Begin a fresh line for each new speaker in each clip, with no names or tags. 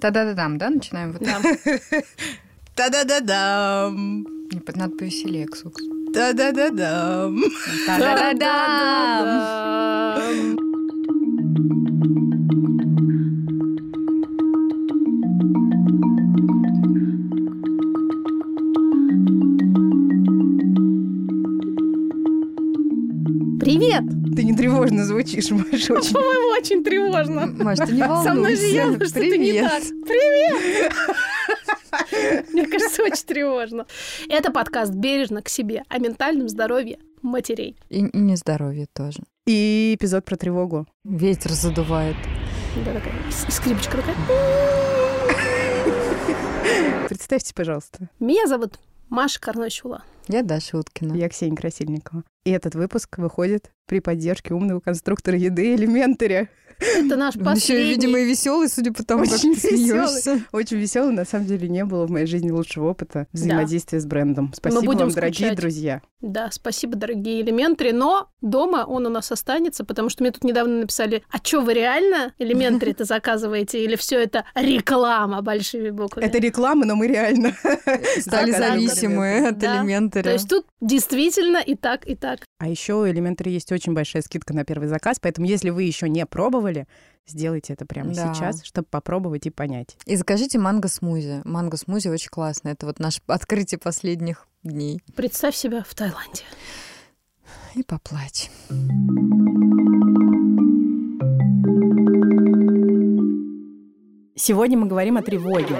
Та-да-да-дам, да, начинаем? Вот
Да.
Та-да-да-дам.
Надо повеселее, Ксукс.
Та-да-да-дам.
Та-да-да-дам.
Звучишь, Маша, очень.
По-моему, очень тревожно.
Маш, ты не волнуйся.
Со мной же явно что-то не
Привет.
так. Привет! Мне кажется, очень тревожно. Это подкаст «Бережно к себе» о ментальном здоровье матерей.
И, и нездоровье тоже.
И эпизод про тревогу.
Ветер задувает.
Да, такая скрипочка такая.
Представьте, пожалуйста,
Меня зовут Маша Карнощула.
Я Даша Уткина.
я Ксения Красильникова. И этот выпуск выходит при поддержке умного конструктора еды Элементаря.
Это наш
Он еще,
последний...
видимо, и веселый, судя по тому, как
Очень
ты смеешься.
Очень веселый, на самом деле не было в моей жизни лучшего опыта взаимодействия с брендом. Спасибо
будем
вам, дорогие
скучать.
друзья.
Да, спасибо, дорогие элементари. Но дома он у нас останется, потому что мне тут недавно написали, а что вы реально элементари это заказываете? Или все это реклама большими буквами?
Это реклама, но мы реально
Стали
Да, да, да.
зависимы от
Да.
элементаря.
То есть тут действительно и так, и так.
А еще у Elementary есть очень большая скидка на первый заказ, поэтому если вы еще не пробовали, сделайте это прямо
Да.
сейчас, чтобы попробовать и понять.
И закажите манго-смузи. Манго-смузи очень классно. Это вот наше открытие последних дней.
Представь себя в Таиланде.
И поплачь.
Сегодня мы говорим о тревоге.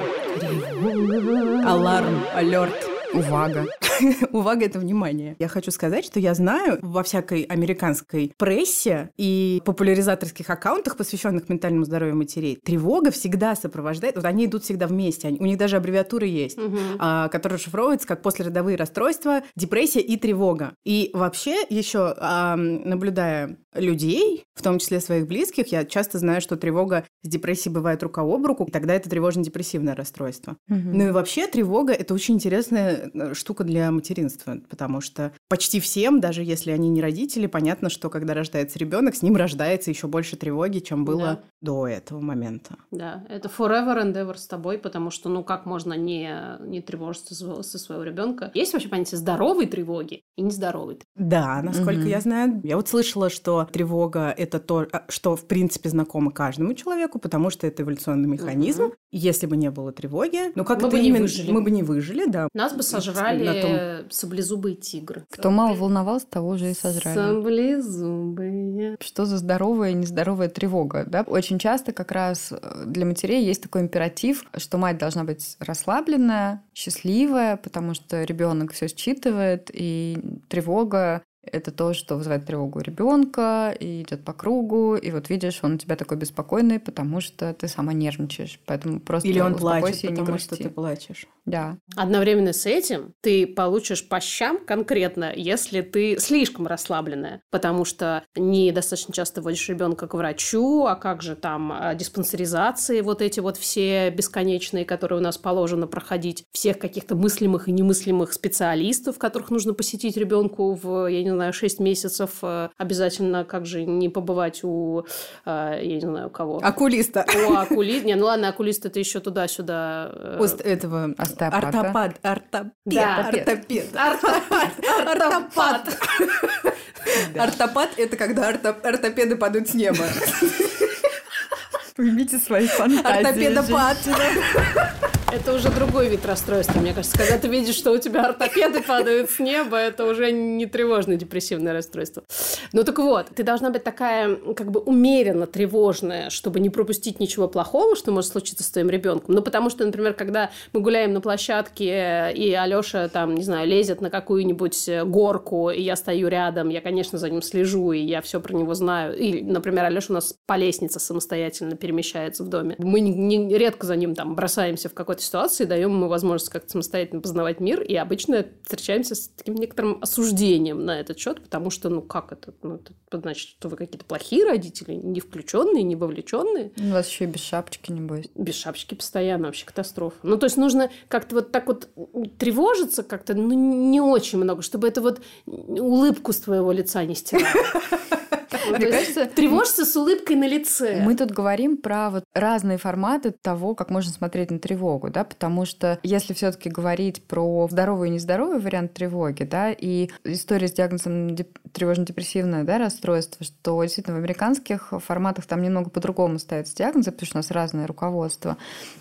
Аларм, алерт.
Увага.
Увага, это внимание. Я хочу сказать, что я знаю во всякой американской прессе и популяризаторских аккаунтах, посвященных ментальному здоровью матерей, тревога всегда сопровождает, вот они идут всегда вместе, они- у них даже аббревиатуры есть, а, которые расшифровываются как послеродовые расстройства, депрессия и тревога. И вообще еще, ам, наблюдая людей, в том числе своих близких, я часто знаю, что тревога с депрессией бывает рука об руку, и тогда это тревожно-депрессивное расстройство. Ну и вообще тревога – это очень интересная э, штука для материнства, потому что почти всем, даже если они не родители, понятно, что когда рождается ребенок, с ним рождается еще больше тревоги, чем было
Да.
до этого момента.
Да, это forever and ever с тобой, потому что, ну, как можно не, не тревожиться со, своего ребенка? Есть вообще понятие здоровой тревоги и нездоровой?
Да, насколько
Мгм.
я знаю. Я вот слышала, что тревога – это то, а, что, в принципе, знакомо каждому человеку, потому что это эволюционный механизм.
Мгм.
Если бы не было тревоги, ну как
Мы
это
бы не
именно-
выжили.
Мы бы не выжили, да.
Нас бы
На
сожрали
том-
саблезубые тигры.
Кто мало волновался, того уже и сожрали.
Саблезубые.
Что за здоровая и нездоровая тревога? Да? Очень часто как раз э, для матерей есть такой императив, что мать должна быть расслабленная, счастливая, потому что ребенок все считывает, и тревога это то, что вызывает тревогу ребенка и идет по кругу. И вот видишь, он у тебя такой беспокойный, потому что ты сама нервничаешь. Поэтому просто
Или он плачет, потому что ты плачешь.
Да.
Одновременно с этим ты получишь по щам конкретно, если ты слишком расслабленная, потому что недостаточно часто водишь ребенка к врачу, а как же там а, диспансеризации, вот эти вот все бесконечные, которые у нас положено проходить, всех каких-то мыслимых и немыслимых специалистов, которых нужно посетить ребенку в, я не знаю, 6 месяцев, э, обязательно как же не побывать у, э, я не знаю, кого.
Окулиста.
У окулиста. Не, ну ладно, окулист это еще туда-сюда. э,
Ост- этого
Остеопата.
ортопад, ортопед,
Да.
ортопед.
Ортопад. Ортопад.
Ортопад – это когда орто- ортопеды падают с неба.
Уймите свои фантазии.
Ортопедопад.
Это уже другой вид расстройства, мне кажется. Когда ты видишь, что у тебя ортопеды падают с неба, это уже не тревожное депрессивное расстройство. Ну так вот, ты должна быть такая как бы умеренно тревожная, чтобы не пропустить ничего плохого, что может случиться с твоим ребенком. Ну потому что, например, когда мы гуляем на площадке, и Алёша там, не знаю, лезет на какую-нибудь горку, и я стою рядом, я, конечно, за ним слежу, и я все про него знаю. Или, например, Алёша у нас по лестнице самостоятельно перемещается в доме. Мы не- редко за ним там бросаемся в какой-то ситуации, даем ему возможность как-то самостоятельно познавать мир, и обычно встречаемся с таким некоторым осуждением на этот счет, потому что, ну как это? Ну, это значит, что вы какие-то плохие родители, не включенные, не вовлеченные.
У вас еще и без шапочки, небось.
Без шапочки постоянно вообще катастрофа. Ну, то есть нужно как-то вот так вот тревожиться как-то, ну, не очень много, чтобы это вот улыбку с твоего лица не стирало. Мне кажется, тревожься с улыбкой на лице.
Мы тут говорим про вот разные форматы того, как можно смотреть на тревогу, да, потому что если все-таки говорить про здоровый и нездоровый вариант тревоги, да, и история с диагнозом тревожно-депрессивное да, расстройство, что действительно в американских форматах там немного по-другому ставятся диагнозы, потому что у нас разное руководство.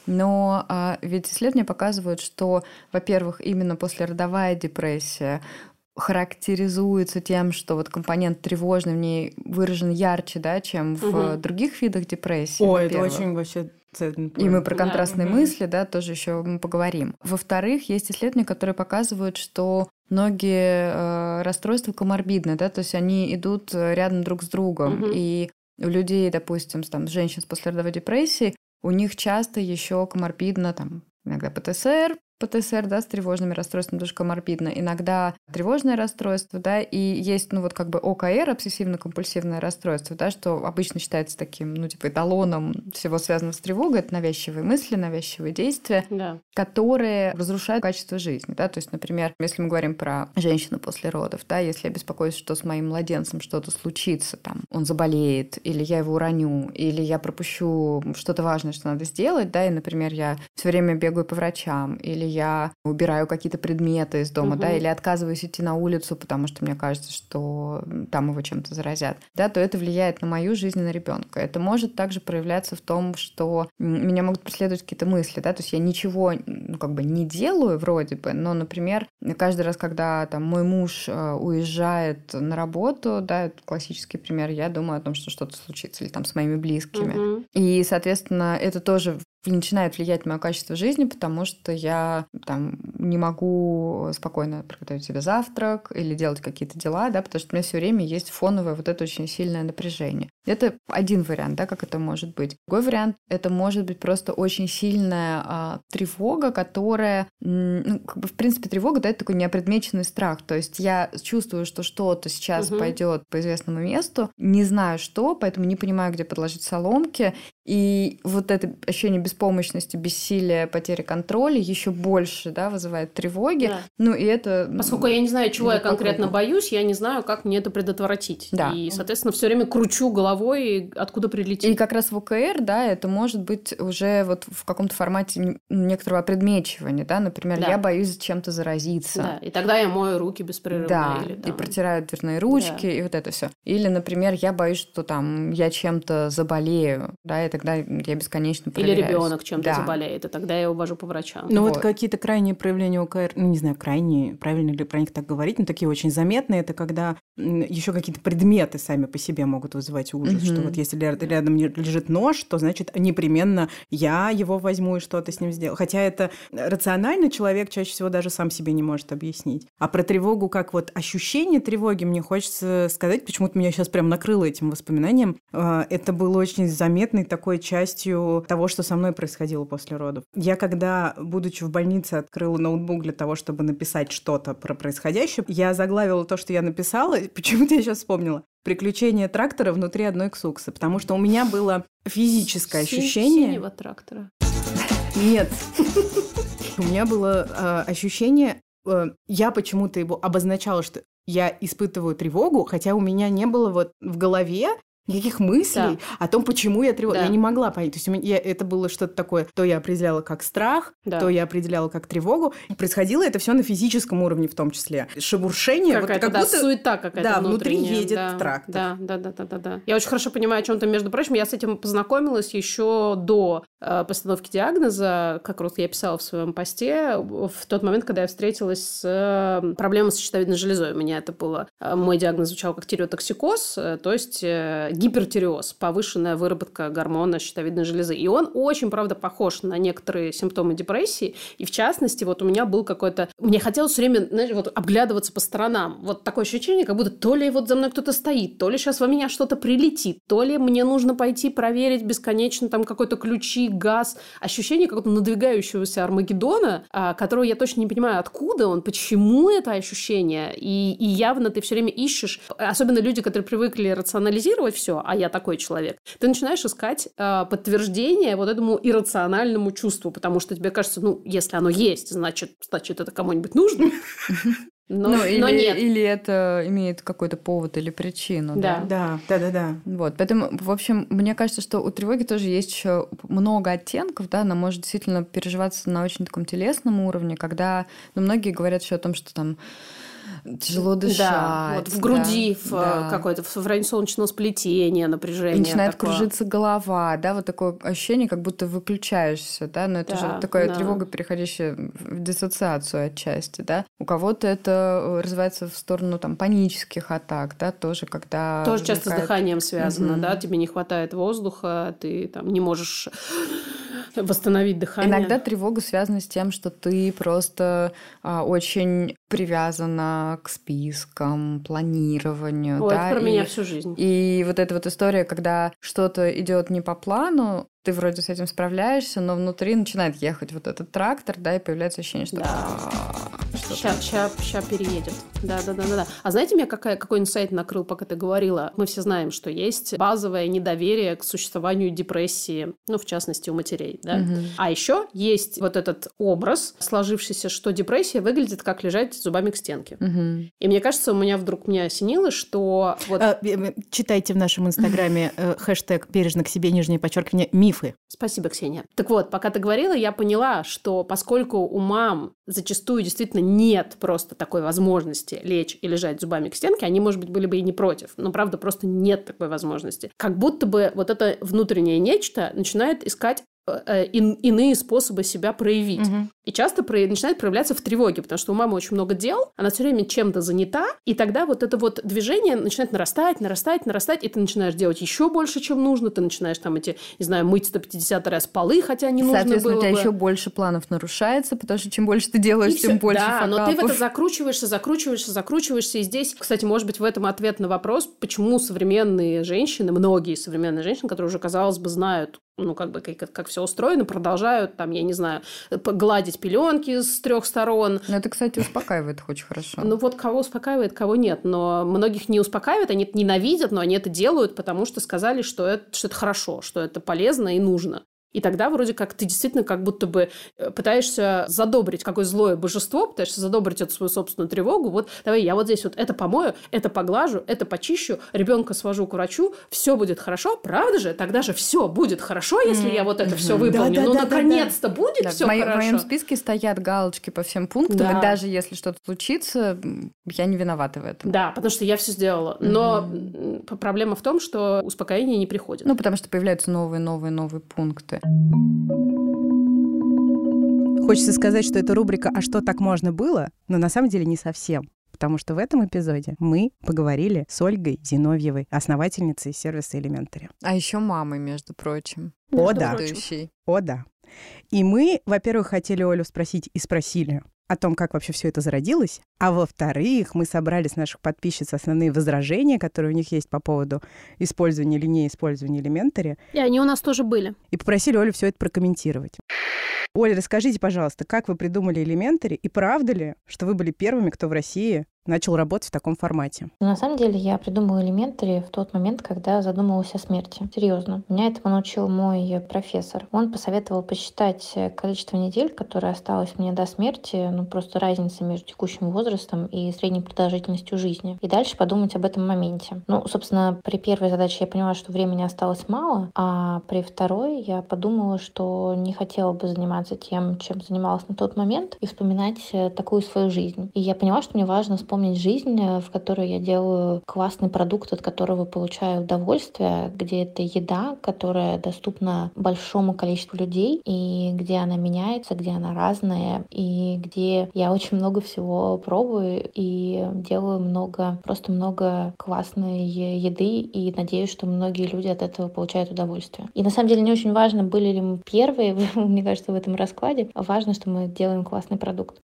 Но а, ведь исследования показывают, что, во-первых, именно послеродовая депрессия характеризуется тем, что вот компонент тревожный в ней выражен ярче, да, чем в угу. других видах депрессии.
О, это очень вообще
и мы про контрастные да. мысли, да, тоже еще поговорим. Во-вторых, есть исследования, которые показывают, что многие э, расстройства коморбидны, да, то есть они идут рядом друг с другом. Угу. И у людей, допустим, там, женщин с послеродовой депрессией, у них часто еще коморбидно там иногда ПТСР, ПТСР, да, с тревожными расстройствами, тоже коморбидно. Иногда тревожное расстройство, да, и есть, ну, вот как бы ОКР, обсессивно-компульсивное расстройство, да, что обычно считается таким, ну, типа эталоном всего связанного с тревогой. Это навязчивые мысли, навязчивые действия, да. которые разрушают качество жизни, да, то есть, например, если мы говорим про женщину после родов, да, если я беспокоюсь, что с моим младенцем что-то случится, там, он заболеет, или я его уроню, или я пропущу что-то важное, что надо сделать, да, и, например, я все время бегаю по врачам, или я убираю какие-то предметы из дома, угу. да, или отказываюсь идти на улицу, потому что мне кажется, что там его чем-то заразят, да, то это влияет на мою жизнь и на ребенка. Это может также проявляться в том, что меня могут преследовать какие-то мысли, да, то есть я ничего, ну, как бы не делаю вроде бы, но, например, каждый раз, когда там мой муж э, уезжает на работу, да, это классический пример, я думаю о том, что что-то случится, или там с моими близкими. Угу. И, соответственно, это тоже начинает влиять на мое качество жизни, потому что я там не могу спокойно приготовить себе завтрак или делать какие-то дела, да, потому что у меня все время есть фоновое вот это очень сильное напряжение. Это один вариант, да, как это может быть. Другой вариант — это может быть просто очень сильная а, тревога, которая, ну, как бы, в принципе, тревога, да, это такой неопредмеченный страх. То есть я чувствую, что что-то сейчас угу. пойдет по известному месту, не знаю что, поэтому не понимаю, где подложить соломки, и вот это ощущение беспомощности, бессилия, потери контроля еще больше да, вызывает тревоги. Да. Ну, и это...
Поскольку я не знаю, чего я конкретно боюсь, я не знаю, как мне это предотвратить. Да. И, соответственно, все время кручу головой, откуда прилетит.
И как раз в ОКР, да, это может быть уже вот в каком-то формате некоторого предмечивания, да, например, да. я боюсь чем-то заразиться.
Да, и тогда я мою руки беспрерывно.
Да, или, там... и протираю дверные ручки, да. и вот это все. Или, например, я боюсь, что там я чем-то заболею, да, это тогда я бесконечно проверяюсь.
Или ребенок чем-то да. заболеет, и тогда я его вожу по врачам.
Ну вот, вот какие-то крайние проявления ОКР, ну не знаю, крайние, правильно ли про них так говорить, но такие очень заметные, это когда еще какие-то предметы сами по себе могут вызывать ужас, угу. что вот если рядом лежит нож, то значит непременно я его возьму и что-то с ним сделаю. Хотя это рационально человек чаще всего даже сам себе не может объяснить. А про тревогу как вот ощущение тревоги мне хочется сказать, почему-то меня сейчас прям накрыло этим воспоминанием. А, это был очень заметный такой такой частью того, что со мной происходило после родов. Я когда, будучи в больнице, открыла ноутбук для того, чтобы написать что-то про происходящее, я заглавила то, что я написала, почему-то я сейчас вспомнила. Приключения трактора внутри одной ксуксы, потому что у меня было физическое ощущение...
Синего трактора.
Нет. У меня было э, ощущение, э, я почему-то его обозначала, что я испытываю тревогу, хотя у меня не было вот в голове никаких мыслей да. о том, почему я тревожна. Да. Я не могла понять. То есть у меня это было что-то такое, то я определяла как страх, да. то я определяла как тревогу. И происходило это все на физическом уровне в том числе. Шебуршение.
Какая-то,
вот,
как да, будто, суета какая-то
Да, внутри едет да, трактор.
Да, да, да, да, да, да. Я очень хорошо понимаю о чем-то, между прочим. Я с этим познакомилась еще до э, постановки диагноза, как раз я писала в своем посте, в тот момент, когда я встретилась с э, проблемой с щитовидной железой. У меня это было... Э, мой диагноз звучал как тиреотоксикоз, э, то есть э, гипертиреоз, повышенная выработка гормона щитовидной железы. И он очень, правда, похож на некоторые симптомы депрессии. И в частности, вот у меня был какой-то... Мне хотелось все время, знаешь, вот обглядываться по сторонам. Вот такое ощущение, как будто то ли вот за мной кто-то стоит, то ли сейчас во меня что-то прилетит, то ли мне нужно пойти проверить бесконечно там какой-то ключи, газ. Ощущение какого-то надвигающегося Армагеддона, а, которого я точно не понимаю, откуда он, почему это ощущение. И, и явно ты все время ищешь, особенно люди, которые привыкли рационализировать все, а я такой человек, ты начинаешь искать э, подтверждение вот этому иррациональному чувству, потому что тебе кажется, ну, если оно есть, значит, значит, это кому-нибудь нужно. Но,
ну, или,
но нет.
или это имеет какой-то повод или причину.
Да.
Да, да, да, да.
Вот, поэтому, в общем, мне кажется, что у тревоги тоже есть еще много оттенков, да, она может действительно переживаться на очень таком телесном уровне, когда, ну, многие говорят еще о том, что там тяжело дышать.
Да, вот в груди,
да,
в
да.
какое-то в районе солнечного сплетения напряжение.
И начинает
такое.
кружиться голова, да, вот такое ощущение, как будто выключаешься, да, но это
Да,
же такая
да.
тревога, переходящая в диссоциацию отчасти, да. У кого-то это э, развивается в сторону там панических атак, да, тоже когда
Тоже часто с
возникает-
дыханием связано,
Мгм.
да, тебе не хватает воздуха, ты там не можешь восстановить дыхание.
Иногда тревога связана с тем, что ты просто а, очень привязана к спискам, планированию.
Ой,
да,
про
и-
меня всю жизнь.
И вот эта вот история, когда что-то идет не по плану, ты вроде с этим справляешься, но внутри начинает ехать вот этот трактор, да, и появляется ощущение, что...
Да.
«А, что-то
Ща, ща, ща переедет. Да, да, да, да, да. А знаете, меня какая, какой инсайт накрыл, пока ты говорила? Мы все знаем, что есть базовое недоверие к существованию депрессии, ну, в частности, у матерей, да?
Мгм.
А еще есть вот этот образ, сложившийся, что депрессия выглядит как лежать зубами к стенке.
Мгм.
И мне кажется, у меня вдруг меня осенило, что вот
А, э, э, Читайте в нашем инстаграме э, хэштег «бережно к себе», нижнее подчеркивание, мифы.
Спасибо, Ксения. Так вот, пока ты говорила, я поняла, что поскольку у мам зачастую действительно нет просто такой возможности лечь и лежать зубами к стенке, они, может быть, были бы и не против, но, правда, просто нет такой возможности. Как будто бы вот это внутреннее нечто начинает искать иные способы себя проявить.
Мгм.
И часто про- начинает проявляться в тревоге, потому что у мамы очень много дел, она все время чем-то занята, и тогда вот это вот движение начинает нарастать, нарастать, нарастать, и ты начинаешь делать еще больше, чем нужно, ты начинаешь там эти, не знаю, мыть 150 раз полы, хотя не нужно
Соответственно,
было
у тебя
бы.
еще больше планов нарушается, потому что чем больше ты делаешь,
И
тем
всё.
больше
Да, но ты в это
факапов.
закручиваешься, закручиваешься, закручиваешься. И здесь, кстати, может быть, в этом ответ на вопрос, почему современные женщины, многие современные женщины, которые уже, казалось бы, знают, ну, как бы, как, как все устроено, продолжают, там, я не знаю, гладить пеленки с трех сторон,
Но это, кстати, успокаивает их очень хорошо.
Ну вот кого успокаивает, кого нет. Но многих не успокаивает, они это ненавидят, но они это делают, потому что сказали, что это, что это хорошо, что это полезно и нужно. И тогда вроде как ты действительно как будто бы э, пытаешься задобрить какое злое божество, пытаешься задобрить эту свою собственную тревогу. Вот давай я вот здесь вот это помою, это поглажу, это почищу, ребенка свожу к врачу, все будет хорошо, правда же? Тогда же все будет хорошо, если я вот это все выполню.
Да, да,
ну,
да, да, да.
наконец-то будет
Да,
все
в, моей- в
хорошо.
моем списке стоят галочки по всем пунктам,
Да.
и даже если что-то случится, я не виновата в этом.
Да, потому что я все сделала. Но п- проблема в том, что успокоение не приходит.
Ну, потому что появляются новые, новые, новые пункты.
Хочется сказать, что это рубрика «А что так можно было?», но на самом деле не совсем. Потому что в этом эпизоде мы поговорили с Ольгой Зиновьевой, основательницей сервиса Elementary.
А еще мамой, между прочим.
О,
Между
да.
прочим.
О, да. И мы, во-первых, хотели Олю спросить и спросили о том, как вообще все это зародилось, а во-вторых, мы собрали с наших подписчиц основные возражения, которые у них есть по поводу использования или неиспользования Elementary,
И они у нас тоже были.
и попросили Олю все это прокомментировать. Оля, расскажите, пожалуйста, как вы придумали Elementary, и правда ли, что вы были первыми, кто в России начал работать в таком формате?
Но на самом деле я придумала элементари в тот момент, когда задумалась о смерти. Серьезно. Меня этому научил мой профессор. Он посоветовал посчитать количество недель, которое осталось мне до смерти, ну просто разница между текущим возрастом и средней продолжительностью жизни. И дальше подумать об этом моменте. Ну, собственно, при первой задаче я поняла, что времени осталось мало, а при второй я подумала, что не хотела бы заниматься тем, чем занималась на тот момент, и вспоминать э, такую свою жизнь. И я поняла, что мне важно вспомнить жизнь, э, в которой я делаю классный продукт, от которого получаю удовольствие, где это еда, которая доступна большому количеству людей, и где она меняется, где она разная, и где я очень много всего пробую и делаю много, просто много классной еды, и надеюсь, что многие люди от этого получают удовольствие. И на самом деле не очень важно, были ли мы первые, мне кажется, в этом раскладе. Важно, что мы делаем классный продукт.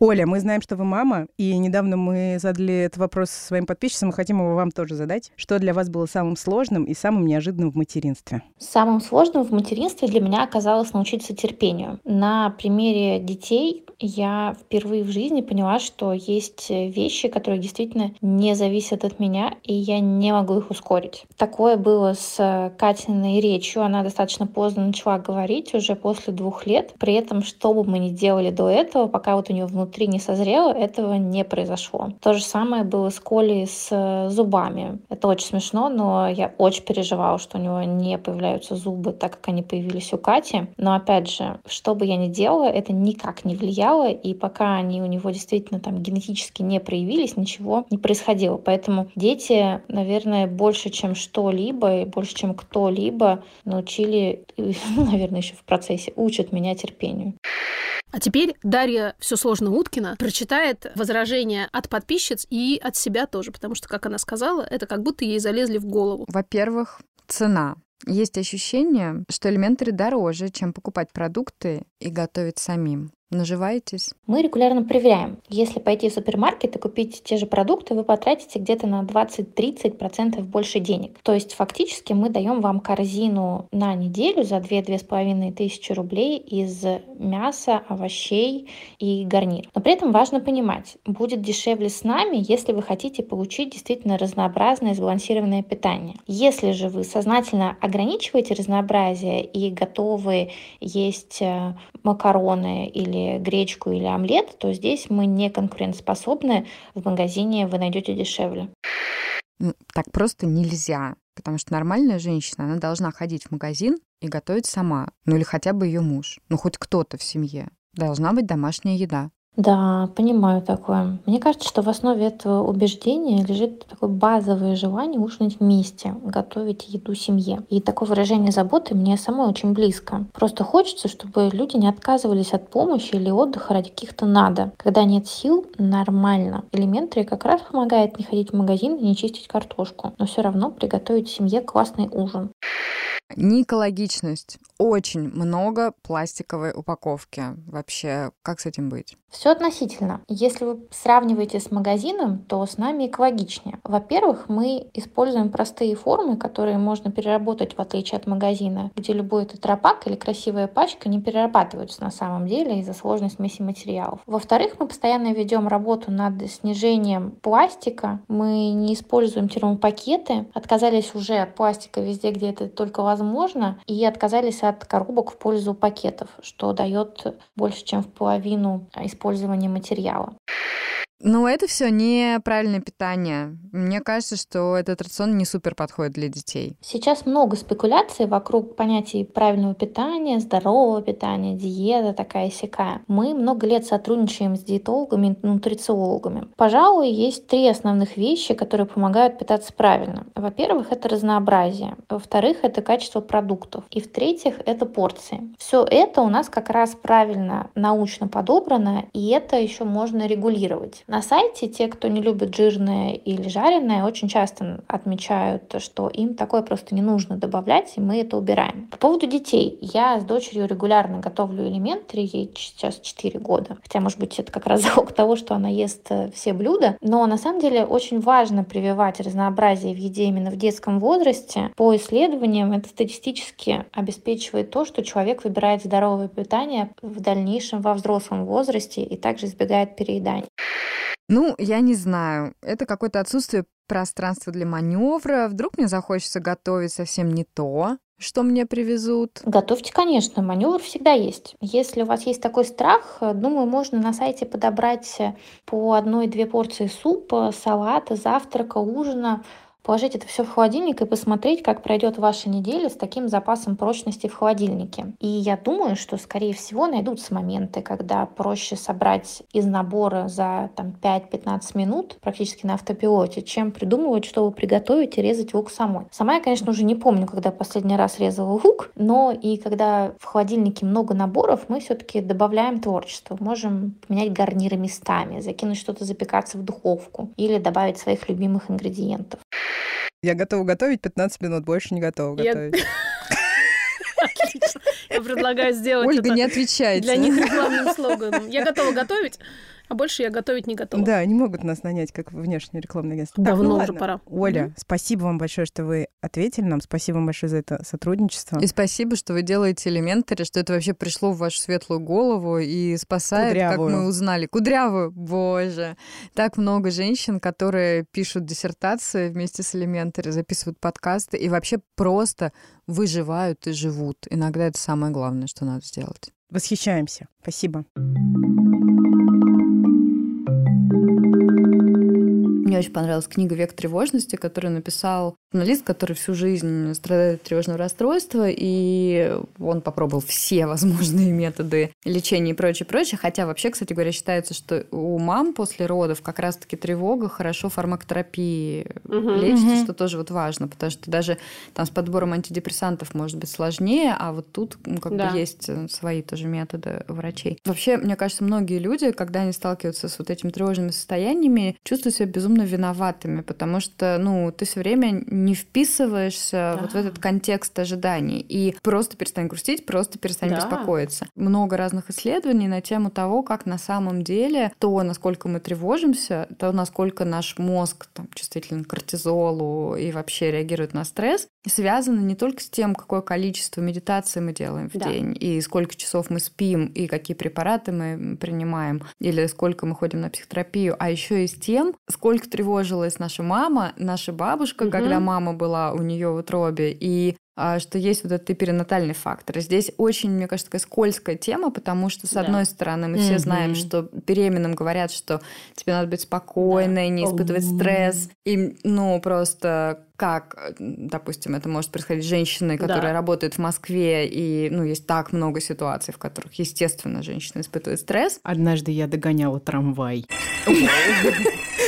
Оля, мы знаем, что вы мама, и недавно мы задали этот вопрос своим подписчикам, и хотим его вам тоже задать. Что для вас было самым сложным и самым неожиданным в материнстве?
Самым сложным в материнстве для меня оказалось научиться терпению. На примере детей я впервые в жизни поняла, что есть вещи, которые действительно не зависят от меня, и я не могу их ускорить. Такое было с Катиной речью. Она достаточно поздно начала говорить, уже после двух лет. При этом, что бы мы ни делали до этого, пока вот у нее внутри не созрело, этого не произошло. То же самое было с Колей с зубами. Это очень смешно, но я очень переживала, что у него не появляются зубы, так как они появились у Кати. Но опять же, что бы я ни делала, это никак не влияло, и пока они у него действительно там генетически не проявились, ничего не происходило. Поэтому дети, наверное, больше, чем что-либо, и больше, чем кто-либо научили, ну, наверное, еще в процессе, учат меня терпению.
А теперь Дарья все сложно Уткина прочитает возражения от подписчиц и от себя тоже, потому что, как она сказала, это как будто ей залезли в голову.
Во-первых, цена. Есть ощущение, что элементари дороже, чем покупать продукты и готовить самим. Наживаетесь?
Мы регулярно проверяем. Если пойти в супермаркет и купить те же продукты, вы потратите где-то на 20-30% больше денег. То есть фактически мы даем вам корзину на неделю за 2-2,5 тысячи рублей из мяса, овощей и гарнир. Но при этом важно понимать, будет дешевле с нами, если вы хотите получить действительно разнообразное сбалансированное питание. Если же вы сознательно ограничиваете разнообразие и готовы есть э, макароны или или гречку, или омлет, то здесь мы не конкурентоспособны. В магазине вы найдете дешевле.
Так просто нельзя. Потому что нормальная женщина, она должна ходить в магазин и готовить сама. Ну или хотя бы ее муж. Ну хоть кто-то в семье. Должна быть домашняя еда.
Да, понимаю такое. Мне кажется, что в основе этого убеждения лежит такое базовое желание ужинать вместе, готовить еду семье. И такое выражение заботы мне самой очень близко. Просто хочется, чтобы люди не отказывались от помощи или отдыха ради каких-то надо. Когда нет сил, нормально. Элементари как раз помогает не ходить в магазин и не чистить картошку, но все равно приготовить семье классный ужин.
Неэкологичность. Очень много пластиковой упаковки. Вообще, как с этим быть?
Все относительно. Если вы сравниваете с магазином, то с нами экологичнее. Во-первых, мы используем простые формы, которые можно переработать в отличие от магазина, где любой тетрапак или красивая пачка не перерабатываются на самом деле из-за сложной смеси материалов. Во-вторых, мы постоянно ведем работу над снижением пластика. Мы не используем термопакеты, отказались уже от пластика везде, где это только возможно и отказались от коробок в пользу пакетов, что дает больше, чем в половину использования материала.
Ну, это все неправильное питание. Мне кажется, что этот рацион не супер подходит для детей.
Сейчас много спекуляций вокруг понятий правильного питания, здорового питания, диета такая сякая. Мы много лет сотрудничаем с диетологами нутрициологами. Пожалуй, есть три основных вещи, которые помогают питаться правильно. Во-первых, это разнообразие. Во-вторых, это качество продуктов. И в-третьих, это порции. Все это у нас как раз правильно научно подобрано, и это еще можно регулировать. На сайте те, кто не любит жирное или жареное, очень часто отмечают, что им такое просто не нужно добавлять, и мы это убираем. По поводу детей. Я с дочерью регулярно готовлю элементари, ей сейчас 4 года. Хотя, может быть, это как раз залог того, что она ест э, все блюда. Но на самом деле очень важно прививать разнообразие в еде именно в детском возрасте. По исследованиям это статистически обеспечивает то, что человек выбирает здоровое питание в дальнейшем во взрослом возрасте и также избегает переедания.
Ну, я не знаю. Это какое-то отсутствие пространства для маневра. Вдруг мне захочется готовить совсем не то, что мне привезут?
Готовьте, конечно, маневр всегда есть. Если у вас есть такой страх, думаю, можно на сайте подобрать по одной-две порции супа, салата, завтрака, ужина положить это все в холодильник и посмотреть, как пройдет ваша неделя с таким запасом прочности в холодильнике. И я думаю, что, скорее всего, найдутся моменты, когда проще собрать из набора за там, 5-15 минут практически на автопилоте, чем придумывать, чтобы приготовить и резать лук самой. Сама я, конечно, уже не помню, когда последний раз резала лук, но и когда в холодильнике много наборов, мы все-таки добавляем творчество. Можем поменять гарниры местами, закинуть что-то запекаться в духовку или добавить своих любимых ингредиентов.
Я готова готовить 15 минут, больше не готова готовить.
Отлично. Я предлагаю сделать
Ольга,
это
не отвечайте.
для них рекламным слоганом. Я готова готовить. А больше я готовить не готова.
Да, они могут нас нанять как внешнее рекламное агентство.
Давно
так, ну
уже пора.
Оля,
Мгм.
спасибо вам большое, что вы ответили нам. Спасибо вам большое за это сотрудничество.
И спасибо, что вы делаете элементари, что это вообще пришло в вашу светлую голову и спасает,
Кудрявую.
как мы узнали. Кудрявую, боже. Так много женщин, которые пишут диссертации вместе с элементари, записывают подкасты и вообще просто выживают и живут. Иногда это самое главное, что надо сделать.
Восхищаемся. Спасибо.
Мне очень понравилась книга «Век тревожности», которую написал журналист, который всю жизнь страдает от тревожного расстройства, и он попробовал все возможные методы лечения и прочее, прочее. Хотя вообще, кстати говоря, считается, что у мам после родов как раз-таки тревога хорошо фармакотерапии
Мгм.
лечится,
Мгм.
что тоже вот важно, потому что даже там с подбором антидепрессантов может быть сложнее, а вот тут ну, как
Да.
бы есть э, свои тоже методы врачей. Вообще, мне кажется, многие люди, когда они сталкиваются с вот этими тревожными состояниями, чувствуют себя безумно виноватыми, потому что, ну, ты все время не вписываешься вот в
Да.
этот контекст ожиданий и просто перестань грустить, просто перестань
Да.
беспокоиться. Много разных исследований на тему того, как на самом деле то, насколько мы тревожимся, то, насколько наш мозг там, чувствителен к кортизолу и вообще реагирует на стресс, связано не только с тем, какое количество медитации мы делаем в
Да.
день, и сколько часов мы спим, и какие препараты мы принимаем, или сколько мы ходим на психотерапию, а еще и с тем, сколько тревожилась наша мама, наша бабушка,
Мгм.
когда мама была у нее в утробе, и а, что есть вот этот перинатальный фактор. Здесь очень, мне кажется, такая скользкая тема, потому что, с
Да.
одной стороны, мы все
Мгм.
знаем, что беременным говорят, что тебе надо быть спокойной, не испытывать
Ом.
стресс. И, ну, просто как, э, допустим, это может происходить с женщиной, которая
Да.
работает в Москве, и, ну, есть так много ситуаций, в которых, естественно, женщина испытывает стресс.
Однажды я догоняла трамвай.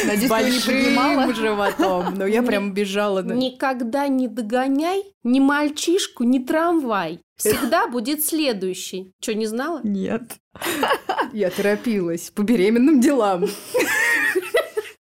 Надеюсь,
С
ты не принимала.
большим животом. Но я прям бежала.
Никогда не догоняй ни мальчишку, ни трамвай. Всегда будет следующий. Что, не знала?
Нет.
Я торопилась по беременным делам.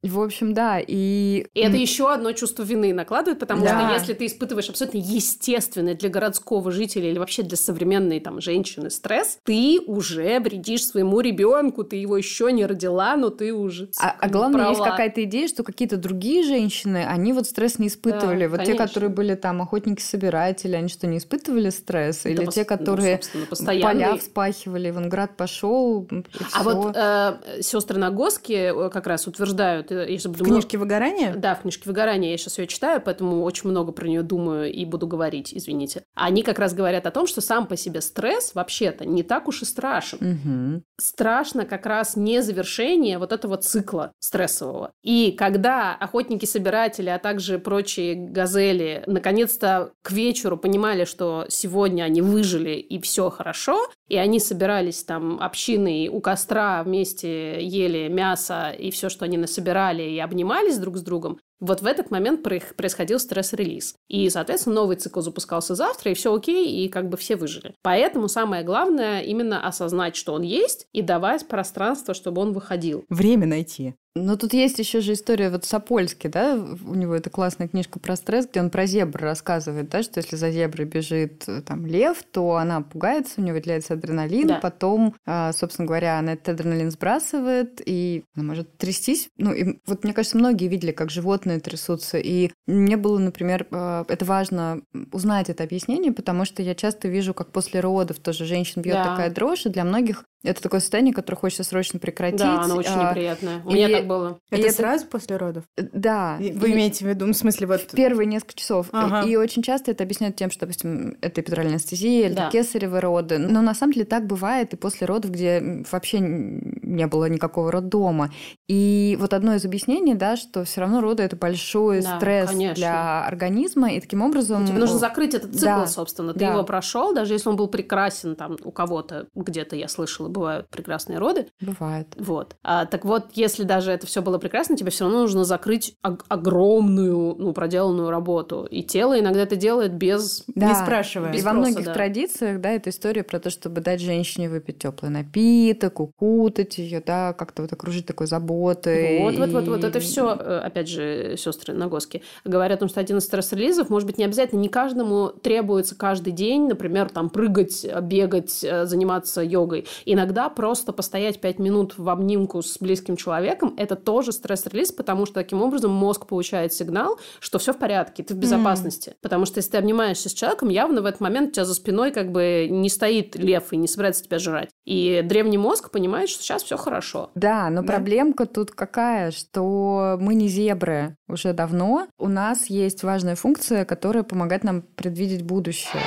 В общем, да, и...
И это еще одно чувство вины накладывает, потому
Да.
что если ты испытываешь абсолютно естественный для городского жителя или вообще для современной там женщины стресс, ты уже вредишь своему ребенку, ты его еще не родила, но ты уже
А, а главное, есть
права.
какая-то идея, что какие-то другие женщины, они вот стресс не испытывали.
Да,
вот те,
конечно.
которые были там охотники-собиратели, они что, не испытывали стресс?
Да,
Или
пос-
те,
ну,
которые поля
постоянный.
вспахивали, Иванград пошел, и
А
всё.
вот э, сестры Нагоски э, как раз утверждают, э, если бы
В книжке выгорания?
Да, в книжке «Выгорание» я сейчас ее читаю, поэтому очень много про нее думаю и буду говорить, извините. Они как раз говорят о том, что сам по себе стресс вообще-то не так уж и страшен.
Мгм.
Страшно как раз не завершение вот этого цикла стрессового. И когда охотники-собиратели, а также прочие газели наконец-то к вечеру понимали, что сегодня они выжили и все хорошо, и они собирались там общиной у костра вместе ели мясо и все, что они насобирали, и обнимались друг с другом, вот в этот момент происходил стресс-релиз. И, соответственно, новый цикл запускался завтра, и все окей, и как бы все выжили. Поэтому самое главное именно осознать, что он есть, и давать пространство, чтобы он выходил.
Время найти.
Но тут есть еще же история вот Сапольский, да, у него эта классная книжка про стресс, где он про зебры рассказывает, да, что если за зеброй бежит э, там лев, то она пугается, у нее выделяется адреналин,
Да.
потом, а, собственно говоря, она этот адреналин сбрасывает, и она может трястись. Ну, и вот мне кажется, многие видели, как животные трясутся, и мне было, например, э, это важно узнать это объяснение, потому что я часто вижу, как после родов тоже женщин бьет
Да.
такая дрожь, и для многих это такое состояние, которое хочется срочно прекратить.
Да, оно очень
а,
неприятное. У
и-
меня так было.
И
Это
это-
сразу после родов?
Да.
И Вы
И
имеете в виду, в смысле, вот...
Первые несколько часов.
Ага.
И очень часто это объясняют тем, что, допустим, это эпидуральная анестезия или
Да.
кесаревые роды. Но на самом деле так бывает и после родов, где вообще не было никакого роддома. И вот одно из объяснений, да, что все равно роды это большой
Да,
стресс
конечно.
для организма, и таким образом...
Тебе нужно закрыть этот цикл,
Да,
собственно. Ты
да.
его прошел, даже если он был прекрасен, там у кого-то где-то я слышала, бывают прекрасные роды.
Бывает.
Вот. А, так вот, если даже это все было прекрасно, тебе все равно нужно закрыть ог- огромную, ну, проделанную работу. И тело иногда это делает без...
Да.
Не спрашивая.
И
Без
во
спроса,
многих
да.
традициях, да, это история про то, чтобы дать женщине выпить теплый напиток, укутать ее, да, как-то вот окружить такой заботой.
Вот, вот, вот, вот, это все, опять же, сестры Нагоски говорят о том, что один из стресс-релизов, может быть, не обязательно, не каждому требуется каждый день, например, там, прыгать, бегать, э, заниматься йогой. Иногда просто постоять пять минут в обнимку с близким человеком, это тоже стресс-релиз, потому что таким образом мозг получает сигнал, что все в порядке, ты в безопасности. Mm. Потому что если ты обнимаешься с человеком, явно в этот момент у тебя за спиной как бы не стоит лев и не собирается тебя жрать. И древний мозг понимает, что сейчас все хорошо.
Да, но да? проблемка тут какая, что мы не зебры уже давно. У нас есть важная функция, которая помогает нам предвидеть будущее.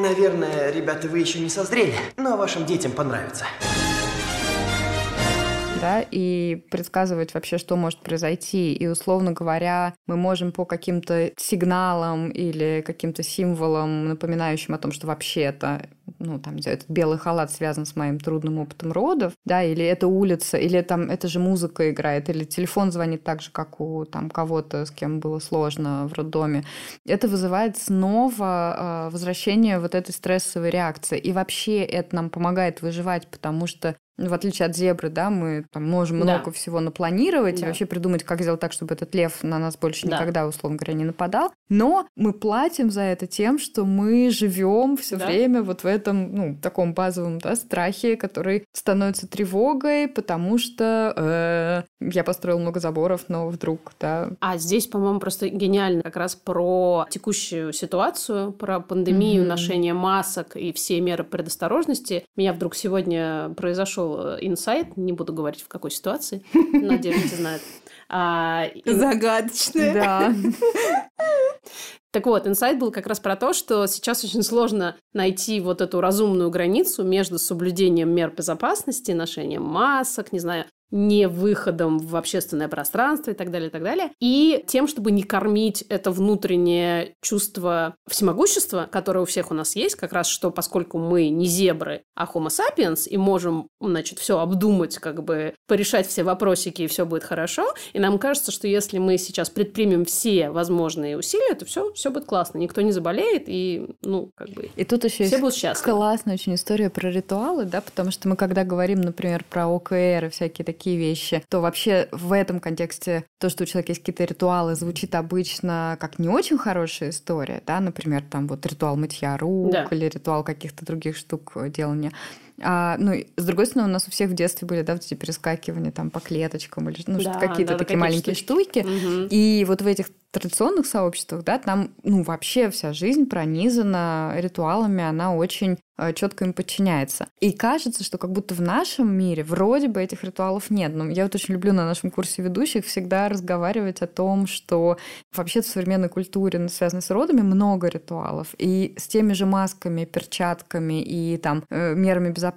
Наверное, ребята, вы еще не созрели, но вашим детям понравится
да, и предсказывать вообще, что может произойти. И, условно говоря, мы можем по каким-то сигналам или каким-то символам, напоминающим о том, что вообще это ну, там, этот белый халат связан с моим трудным опытом родов, да, или это улица, или там это же музыка играет, или телефон звонит так же, как у там кого-то, с кем было сложно в роддоме. Это вызывает снова э, возвращение вот этой стрессовой реакции. И вообще это нам помогает выживать, потому что в отличие от зебры, да, мы там можем да. много всего напланировать да. и вообще придумать, как сделать так, чтобы этот лев на нас больше да. никогда, условно говоря, не нападал. Но мы платим за это тем, что мы живем все да. время вот в этом, ну, таком базовом, да, страхе, который становится тревогой, потому что э, я построил много заборов, но вдруг, да.
А здесь, по-моему, просто гениально как раз про текущую ситуацию, про пандемию, mm-hmm. ношение масок и все меры предосторожности. Меня вдруг сегодня произошел Э, инсайт, не буду говорить в какой ситуации, надеюсь, знает.
А, Загадочная.
Да.
Так вот, инсайт был как раз про то, что сейчас очень сложно найти вот эту разумную границу между соблюдением мер безопасности, ношением масок, не знаю, не выходом в общественное пространство и так далее, и так далее, и тем, чтобы не кормить это внутреннее чувство всемогущества, которое у всех у нас есть, как раз что, поскольку мы не зебры, а homo sapiens, и можем, значит, все обдумать, как бы порешать все вопросики, и все будет хорошо, и нам кажется, что если мы сейчас предпримем все возможные усилия, то все, все будет классно, никто не заболеет, и, ну, как бы,
и тут еще все будут счастливы. классная очень история про ритуалы, да, потому что мы, когда говорим, например, про ОКР и всякие такие такие вещи, то вообще в этом контексте то, что у человека есть какие-то ритуалы, звучит обычно как не очень хорошая история, да, например, там вот ритуал мытья рук да. или ритуал каких-то других штук делания. А, ну, с другой стороны, у нас у всех в детстве были, да, вот эти перескакивания там по клеточкам или ну, да, какие-то да, такие маленькие штуки. Угу. И вот в этих традиционных сообществах, да, там, ну, вообще вся жизнь пронизана ритуалами, она очень э, четко им подчиняется. И кажется, что как будто в нашем мире вроде бы этих ритуалов нет. Но я вот очень люблю на нашем курсе ведущих всегда разговаривать о том, что вообще в современной культуре, связанной с родами, много ритуалов. И с теми же масками, перчатками и там э, мерами безопасности,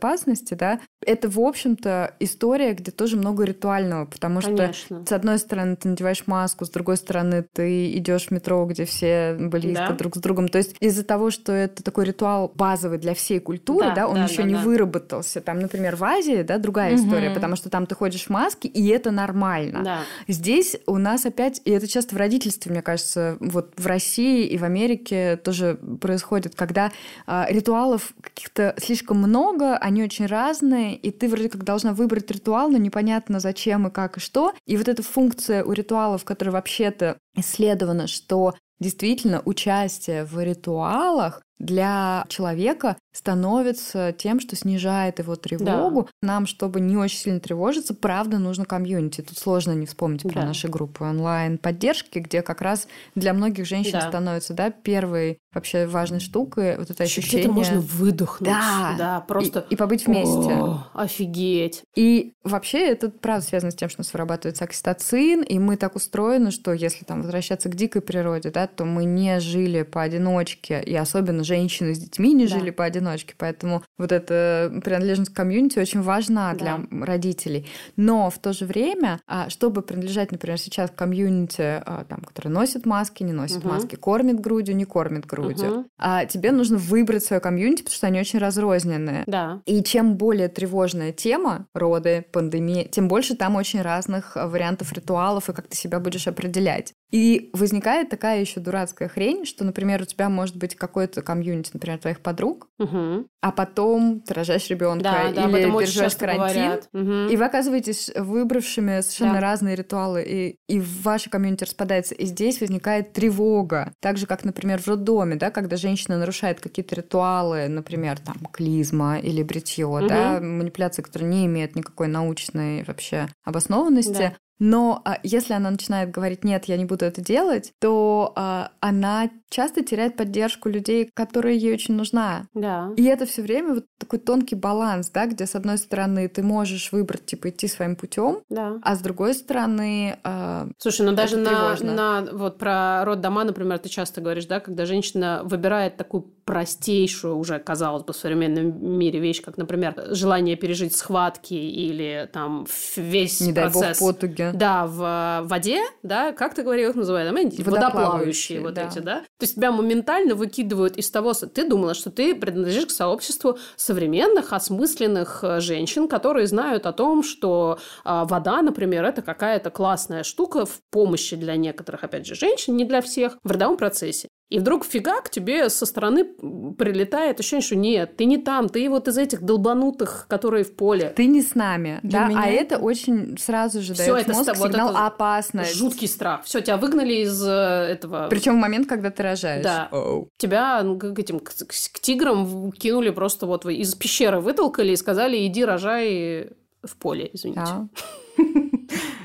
да, это, в общем-то, история, где тоже много ритуального, потому Конечно. что, с одной стороны, ты надеваешь маску, с другой стороны, ты идешь в метро, где все близко да. друг с другом. То есть из-за того, что это такой ритуал базовый для всей культуры, да, да он да, еще да, не да. выработался. Там, например, в Азии, да, другая угу. история, потому что там ты ходишь в маске, и это нормально. Да. Здесь у нас опять, и это часто в родительстве, мне кажется, вот в России и в Америке тоже происходит, когда э, ритуалов каких-то слишком много, они очень разные, и ты вроде как должна выбрать ритуал, но непонятно зачем и как и что. И вот эта функция у ритуалов, которая вообще-то исследована, что действительно участие в ритуалах для человека становится тем, что снижает его тревогу. Да. Нам, чтобы не очень сильно тревожиться, правда, нужно комьюнити. Тут сложно не вспомнить про да. наши группы онлайн-поддержки, где как раз для многих женщин да. становится да, первой вообще важной штукой вот это ощущение.
Где-то можно выдохнуть.
Да,
да просто...
И, и побыть вместе.
О, офигеть.
И вообще это правда связано с тем, что у нас вырабатывается окситоцин, и мы так устроены, что если там возвращаться к дикой природе, да, то мы не жили поодиночке, и особенно женщины с детьми не да. жили поодиночке, поэтому вот эта принадлежность к комьюнити очень важна для да. родителей. Но в то же время, а, чтобы принадлежать, например, сейчас к комьюнити, а, там, который носит маски, не носит угу. маски, кормит грудью, не кормит грудью, угу. а тебе нужно выбрать свое комьюнити, потому что они очень разрозненные.
Да.
И чем более тревожная тема, роды, пандемия, тем больше там очень разных вариантов ритуалов и как ты себя будешь определять. И возникает такая еще дурацкая хрень, что, например, у тебя может быть какой-то комьюнити, например, твоих подруг,
Угу.
а потом ты рожаешь ребенка
Да, да,
или
часто
карантин.
Мгм.
и вы оказываетесь выбравшими совершенно
Да.
разные ритуалы, и, и ваше комьюнити распадается. И здесь возникает тревога. Так же, как, например, в роддоме, да, когда женщина нарушает какие-то ритуалы, например, там, клизма или бритье,
Мгм.
да, манипуляции, которые не имеют никакой научной вообще обоснованности.
Да.
Но а, если она начинает говорить «нет, я не буду это делать», то а, она часто теряет поддержку людей, которые ей очень нужна.
Да.
И это все время вот такой тонкий баланс, да, где с одной стороны ты можешь выбрать, типа, идти своим путем,
Да.
а с другой стороны, а,
Слушай, ну даже на,
тревожно.
на вот про роддома, например, ты часто говоришь, да, когда женщина выбирает такую простейшую уже, казалось бы, в современном мире вещь, как, например, желание пережить схватки или там весь
не
процесс.
бог, потуги.
Да, в воде, да, как ты говорил, их называют, водоплавающие,
Водоплавающие,
вот
да.
эти, да. То есть тебя моментально выкидывают из того, ты думала, что ты принадлежишь к сообществу современных, осмысленных э, женщин, которые знают о том, что а, вода, например, это какая-то классная штука в помощи для некоторых, опять же, женщин, не для всех, в родовом процессе. И вдруг фигак тебе со стороны прилетает ощущение, что нет, ты не там, ты вот из этих долбанутых, которые в поле.
Ты не с нами,
Для
да,
меня
а
это-
очень сразу же
Всё
дает
это
мозг
вот
сигнал
это
опасность.
Жуткий страх. Все, тебя выгнали из э, этого.
Причем в момент, когда ты рожаешь.
Да.
Оу.
Тебя ну, к этим к, к- к тиграм кинули просто вот из пещеры вытолкали и сказали, иди рожай в поле, извините.
Да.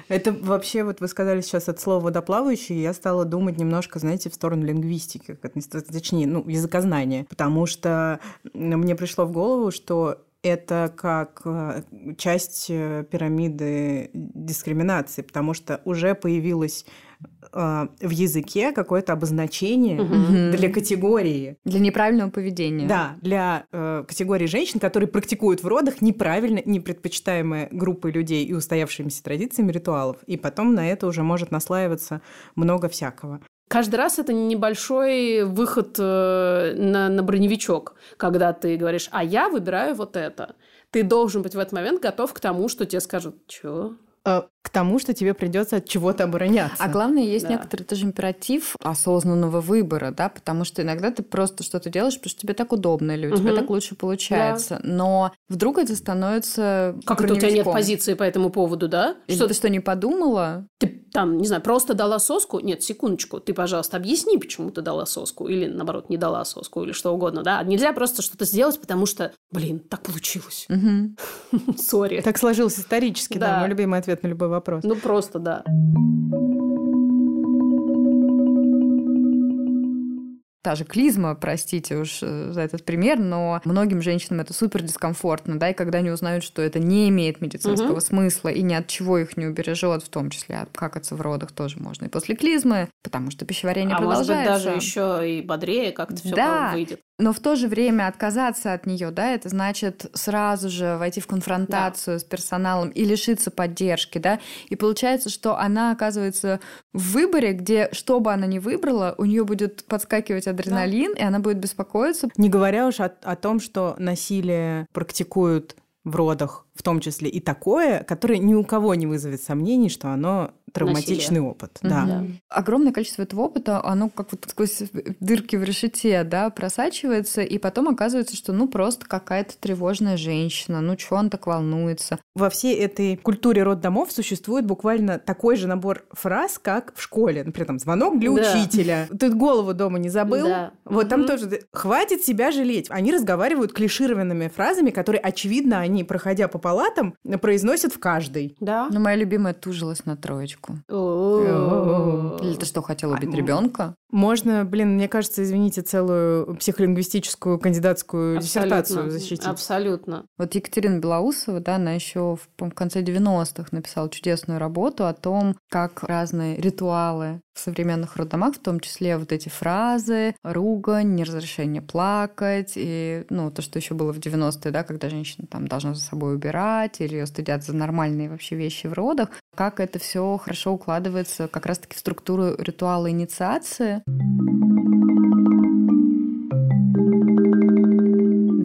Это вообще, вот вы сказали сейчас от слова «водоплавающий», я стала думать немножко, знаете, в сторону лингвистики, точнее, ну, языкознания, потому что мне пришло в голову, что это как э, часть э, пирамиды дискриминации, потому что уже появилось э, в языке какое-то обозначение
Мгм.
для категории
Для неправильного поведения.
да, для э, категории женщин, которые практикуют в родах неправильно, непредпочитаемые группы людей и устоявшимися традициями ритуалов. И потом на это уже может наслаиваться много всякого.
Каждый раз это небольшой выход э, на, на броневичок, когда ты говоришь, а я выбираю вот это. Ты должен быть в этот момент готов к тому, что тебе скажут, что?
К тому, что тебе придется от чего-то обороняться.
А главное, есть
Да.
некоторый тоже императив осознанного выбора, да, потому что иногда ты просто что-то делаешь, потому что тебе так удобно или у тебя
Мгм.
так лучше получается. Но вдруг это становится
Как это у тебя нет позиции по этому поводу, да?
Или
Что
ты что, не подумала?
Ты там, не знаю, просто дала соску? Нет, секундочку. Ты, пожалуйста, объясни, почему ты дала соску. Или, наоборот, не дала соску, или что угодно, да? Нельзя просто что-то сделать, потому что, блин, так получилось. Сори.
Так сложилось исторически, да.
Да.
мой любимый ответ на любой вопрос.
Ну, просто, да.
Та же клизма, простите уж э, за этот пример, но многим женщинам это супер дискомфортно, да, и когда они узнают, что это не имеет медицинского
Мгм.
смысла и ни от чего их не убережет, в том числе от какаться в родах тоже можно и после клизмы, потому что пищеварение
а может быть,
продолжается.
даже еще и бодрее как-то все
Да.
выйдет.
Но в то же время отказаться от нее, да, это значит сразу же войти в конфронтацию с персоналом и лишиться поддержки, да. И получается, что она оказывается в выборе, где что бы она ни выбрала, у нее будет подскакивать адреналин, и она будет беспокоиться.
Не говоря уж о, о том, что насилие практикуют в родах, в том числе и такое, которое ни у кого не вызовет сомнений, что оно травматичный опыт. Да.
Мгм. Огромное количество этого опыта, оно как вот сквозь дырки в решете, да, просачивается, и потом оказывается, что ну просто какая-то тревожная женщина, ну чё он так волнуется.
Во всей этой культуре роддомов существует буквально такой же набор фраз, как в школе. Например, там звонок для
Да.
учителя. Ты голову дома не забыл?
Да.
Вот там
Мгм.
тоже хватит себя жалеть. Они разговаривают клишированными фразами, которые, очевидно, они, проходя по палатам, произносят в каждой.
Да.
Ну, моя любимая тужилась на троечку. Или ты что, хотела убить
А,
ребенка?
Можно, блин, мне кажется, извините, целую психолингвистическую кандидатскую диссертацию
Абсолютно.
защитить.
Абсолютно.
Вот Екатерина Белоусова, да, она еще в конце 90-х написала чудесную работу о том, как разные ритуалы в современных роддомах, в том числе вот эти фразы, ругань, неразрешение плакать, и, ну, то, что еще было в 90-е, да, когда женщина там должна за собой убирать, или ее стыдят за нормальные вообще вещи в родах, как это все хорошо укладывается как раз-таки в структуру ритуала инициации.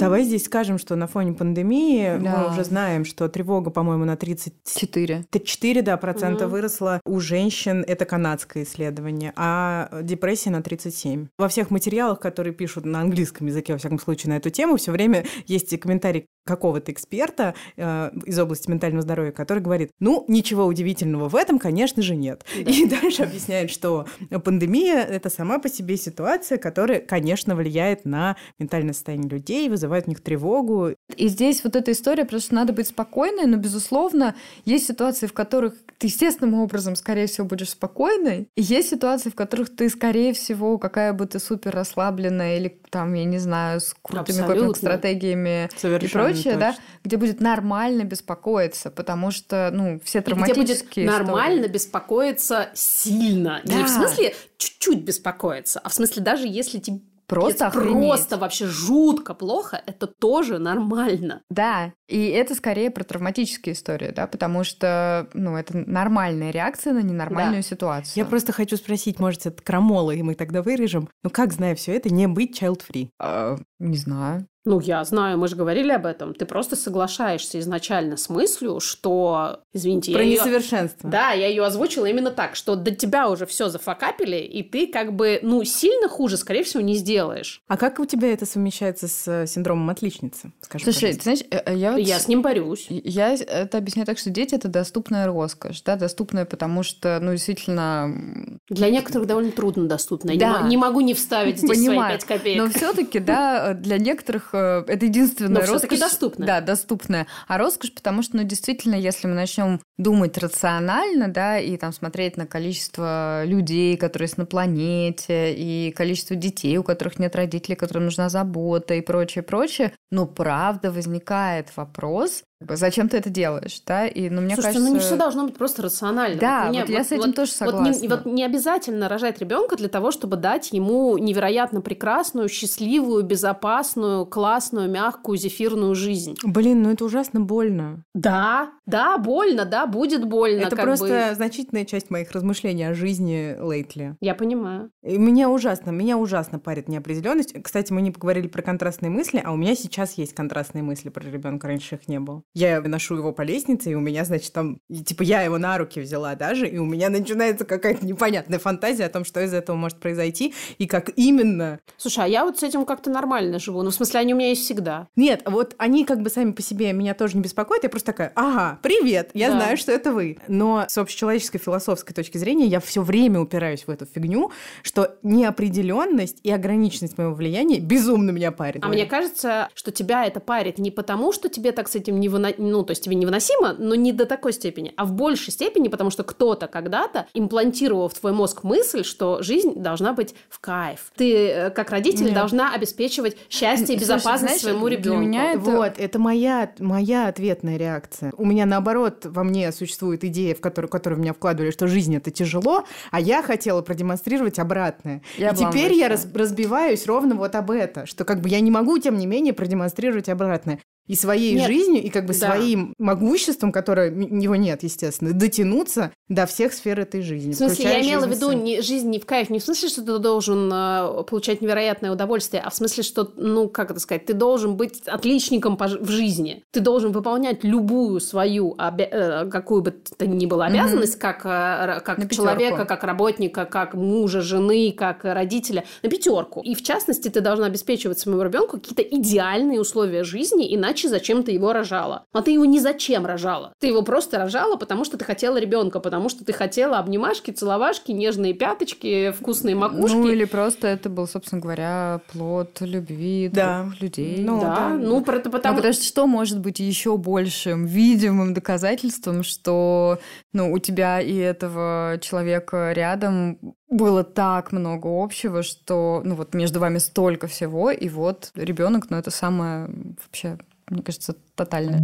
Давай здесь скажем, что на фоне пандемии
Да.
мы уже знаем, что тревога, по-моему, на 30
Четыре.
4 да, процента
Мгм.
выросла у женщин, это канадское исследование, а депрессия на 37. Во всех материалах, которые пишут на английском языке, во всяком случае, на эту тему, все время есть комментарий какого-то эксперта э, из области ментального здоровья, который говорит, ну, ничего удивительного в этом, конечно же, нет. И дальше объясняет, что пандемия – это сама по себе ситуация, которая, конечно, влияет на ментальное состояние людей, вызывает в них тревогу.
И здесь вот эта история, просто что надо быть спокойной, но, безусловно, есть ситуации, в которых ты естественным образом, скорее всего, будешь спокойной, и есть ситуации, в которых ты, скорее всего, какая бы ты супер расслабленная или там, я не знаю, с крутыми
Абсолютно.
копинг-стратегиями и
Совершенно
прочее, да,
точно.
где будет нормально беспокоиться, потому что, ну, все
И где будет
травматические
нормально
истории.
беспокоиться сильно. Не
Да.
в смысле чуть-чуть беспокоиться, а в смысле даже если тебе
Просто
это
охренеть.
просто вообще жутко плохо, это тоже нормально.
Да, и это скорее про травматические истории, да, потому что, ну, это нормальная реакция на ненормальную ситуацию.
Я просто хочу спросить, может, это крамола, и мы тогда вырежем. Ну как, зная все это, не быть child-free?
А, не знаю.
Ну, я знаю, мы же говорили об этом. Ты просто соглашаешься изначально с мыслью, что, извините,
Про
я
несовершенство.
Да, я ее озвучила именно так, что до тебя уже все зафакапили, и ты как бы, ну, сильно хуже, скорее всего, не сделаешь.
А как у тебя это совмещается с э, синдромом отличницы? Скажи,
Слушай, ты знаешь, э, э, я вот...
Я с ним борюсь.
Я это объясняю так, что дети это доступная роскошь, да, доступная, потому что, ну, действительно,
Для некоторых довольно трудно доступно. Я не
Да.
мо- не, могу не вставить здесь свои
Понимаю.
пять копеек.
но все-таки, да, для некоторых это единственная
Но
роскошь.
доступная.
Да, доступная. А роскошь, потому что, ну, действительно, если мы начнем думать рационально, да, и там смотреть на количество людей, которые есть на планете, и количество детей, у которых нет родителей, которым нужна забота и прочее, прочее, ну, правда, возникает вопрос, зачем ты это делаешь, да, и, ну, мне
Слушайте,
кажется...
ну не все должно быть просто рационально.
Да,
мне-
вот я с этим тоже
Вот не,
согласна.
вот не обязательно рожать ребенка для того, чтобы дать ему невероятно прекрасную, счастливую, безопасную, классную, мягкую, зефирную жизнь.
Блин, ну это ужасно больно.
Да, да, больно, да, будет больно.
это
как
просто
бы.
значительная часть моих размышлений о жизни лейтли.
Я понимаю.
И меня ужасно, меня ужасно парит неопределенность. Кстати, мы не поговорили про контрастные мысли, а у меня сейчас есть контрастные мысли про ребенка, раньше их не было. Я ношу его по лестнице, и у меня, значит, там, и, типа, я его на руки взяла даже, и у меня начинается какая-то непонятная фантазия о том, что из этого может произойти, и как именно.
Слушай, а я вот с этим как-то нормально живу. Ну, в смысле, они у меня есть всегда.
Нет, вот они как бы сами по себе меня тоже не беспокоят, я просто такая, ага, привет, я
Да.
знаю, что это вы. Но с общечеловеческой философской точки зрения я все время упираюсь в эту фигню, что неопределенность и ограниченность моего влияния безумно меня парит.
А мне кажется, что тебя это парит не потому, что тебе так с этим не выно- ну, то есть тебе невыносимо, но не до такой степени, а в большей степени, потому что кто-то когда-то имплантировал в твой мозг мысль, что жизнь должна быть в кайф. Ты, э, как родитель,
Нет.
должна обеспечивать счастье и
Слушай,
безопасность
знаешь,
своему
для
ребенку.
меня это-
Вот, это моя, моя ответная реакция. У меня, наоборот, во мне существует идея, в которую, которую в меня вкладывали, что жизнь – это тяжело, а я хотела продемонстрировать обратное.
Я
и теперь я раз- разбиваюсь ровно вот об это, что как бы я не могу, тем не менее, продемонстрировать обратное. И своей
Нет,
жизнью, и как бы
да.
своим могуществом, которое м- его нет, естественно, дотянуться до всех сфер этой жизни.
В смысле, я имела в виду не, жизнь не в кайф, не в смысле, что ты должен э, получать невероятное удовольствие, а в смысле, что, ну, как это сказать, ты должен быть отличником по в жизни. Ты должен выполнять любую свою, обя- э, какую бы то ни было обязанность, как, э, как
На
человека,
пятерку.
как работника, как мужа, жены, как родителя, на пятерку. И в частности, ты должна обеспечивать своему ребенку какие-то идеальные условия жизни, иначе зачем ты его рожала? А ты его ни зачем рожала. Ты его просто рожала, потому что ты хотела ребенка, потому что ты хотела обнимашки, целовашки, нежные пяточки, вкусные макушки.
Ну, или просто это был, собственно говоря, плод любви
Да.
двух людей.
Ну,
да,
да.
ну, про- это
Ну,
потому...
потому что что может быть еще большим видимым доказательством, что ну, у тебя и этого человека рядом было так много общего, что ну вот между вами столько всего, и вот ребенок, ну это самое вообще, мне кажется, тотальное.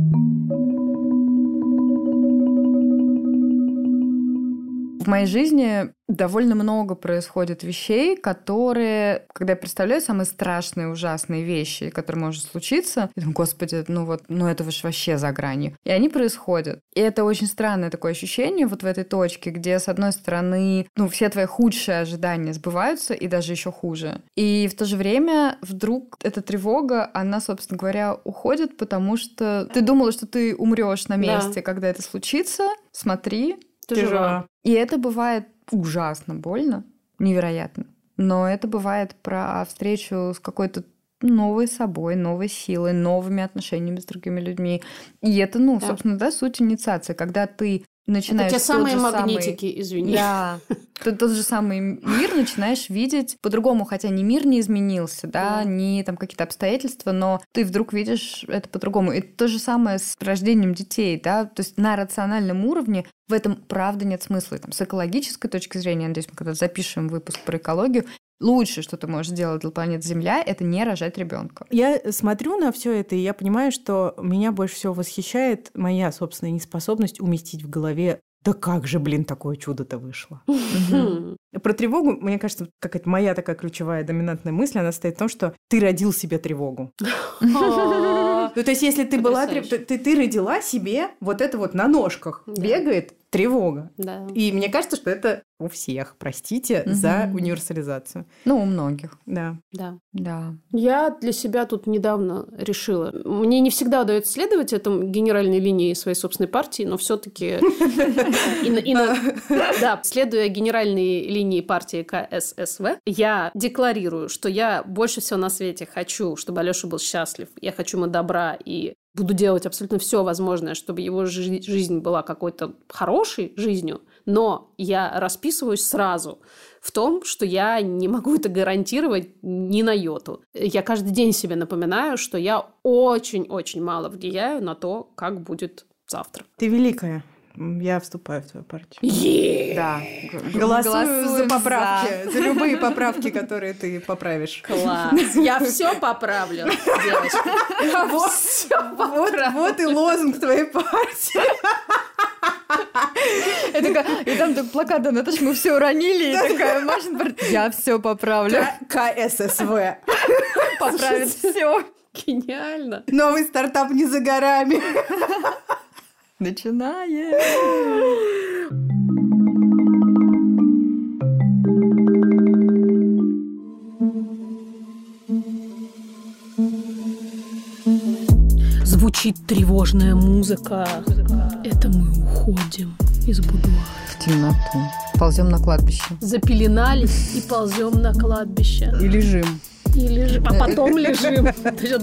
В моей жизни довольно много происходит вещей, которые, когда я представляю самые страшные, ужасные вещи, которые может случиться, я думаю, господи, ну вот, ну это уж вообще за гранью. И они происходят. И это очень странное такое ощущение вот в этой точке, где, с одной стороны, ну, все твои худшие ожидания сбываются, и даже еще хуже. И в то же время вдруг эта тревога, она, собственно говоря, уходит, потому что ты думала, что ты умрешь на месте, да. когда это случится. Смотри,
ты, ты жива.
И это бывает ужасно больно, невероятно. Но это бывает про встречу с какой-то новой собой, новой силой, новыми отношениями с другими людьми. И это, ну, да. собственно, да, суть инициации, когда ты начинаешь...
Это те самые магнитики, самый... извини.
Да. Ты тот же самый мир начинаешь видеть по-другому, хотя ни мир не изменился, да, да. ни там какие-то обстоятельства, но ты вдруг видишь это по-другому. И то же самое с рождением детей, да, то есть на рациональном уровне в этом правда нет смысла. И, там, с экологической точки зрения, надеюсь, мы когда запишем выпуск про экологию, лучшее, что ты можешь сделать для планеты Земля, это не рожать ребенка.
Я смотрю на все это, и я понимаю, что меня больше всего восхищает моя собственная неспособность уместить в голове да как же, блин, такое чудо-то вышло. Про тревогу, мне кажется, какая-то моя такая ключевая доминантная мысль, она стоит в том, что ты родил себе тревогу. Ну, то есть, если ты была, ты, ты родила себе вот это вот на ножках, бегает, тревога.
Да.
И мне кажется, что это у всех, простите угу. за универсализацию.
Ну, у многих.
Да.
Да.
Да.
Я для себя тут недавно решила. Мне не всегда удается следовать этому генеральной линии своей собственной партии, но все-таки... Да, следуя генеральной линии партии КССВ, я декларирую, что я больше всего на свете хочу, чтобы Алеша был счастлив. Я хочу ему добра и буду делать абсолютно все возможное, чтобы его жизнь была какой-то хорошей жизнью, но я расписываюсь сразу в том, что я не могу это гарантировать ни на йоту. Я каждый день себе напоминаю, что я очень-очень мало влияю на то, как будет завтра.
Ты великая. Я вступаю в твою партию.
Yeah!
Да. Голосую за поправки. За. за любые поправки, которые ты поправишь.
Класс. Я все поправлю, девочка.
Вот, все вот, вот и лозунг твоей партии.
И там так плакат, Наташа, мы все уронили, и такая Машин я все поправлю.
КССВ.
Поправит все.
Гениально.
Новый стартап не за горами.
Начинаем!
Звучит тревожная музыка. Это мы уходим из будуара.
В темноту. Ползем на кладбище.
Запеленались и ползем на кладбище.
И лежим.
И лежим, а потом лежим.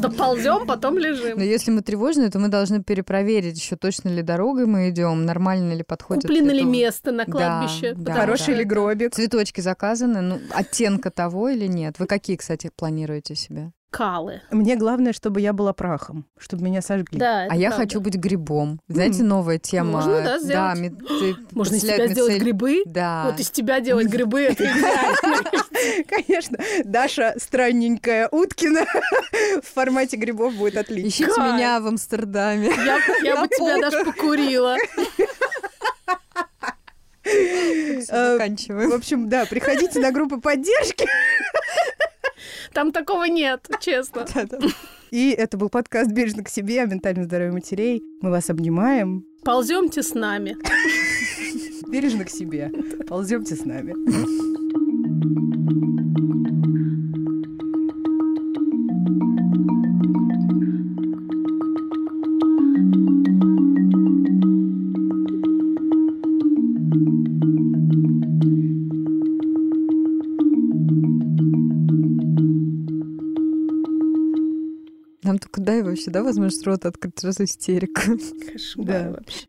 Доползем, потом лежим.
Но если мы тревожные, то мы должны перепроверить еще точно ли дорогой мы идем, нормально ли подходит.
Куплено ли место на кладбище.
Да, Хороший ли гробик.
Цветочки заказаны, ну, оттенка того или нет? Вы какие, кстати, планируете себе?
Калы.
Мне главное, чтобы я была прахом, чтобы меня сожгли.
Да,
а я хочу быть грибом. Знаете, новая тема.
Можно, да, сделать?
Да,
мед... Можно из тебя мицель... сделать грибы?
Да.
Вот из тебя делать грибы, это
Конечно. Даша странненькая Уткина в формате грибов будет отлично.
Ищите меня в Амстердаме.
Я бы тебя даже покурила.
Заканчиваем.
В общем, да, приходите на группы поддержки.
Там такого нет, честно.
И это был подкаст «Бережно к себе» о ментальном здоровье матерей. Мы вас обнимаем.
Полземте с нами.
Бережно к себе. Полземте с нами.
Нам только дай вообще, да, возможность рот открыть, сразу истерика.
Кошмар да. вообще.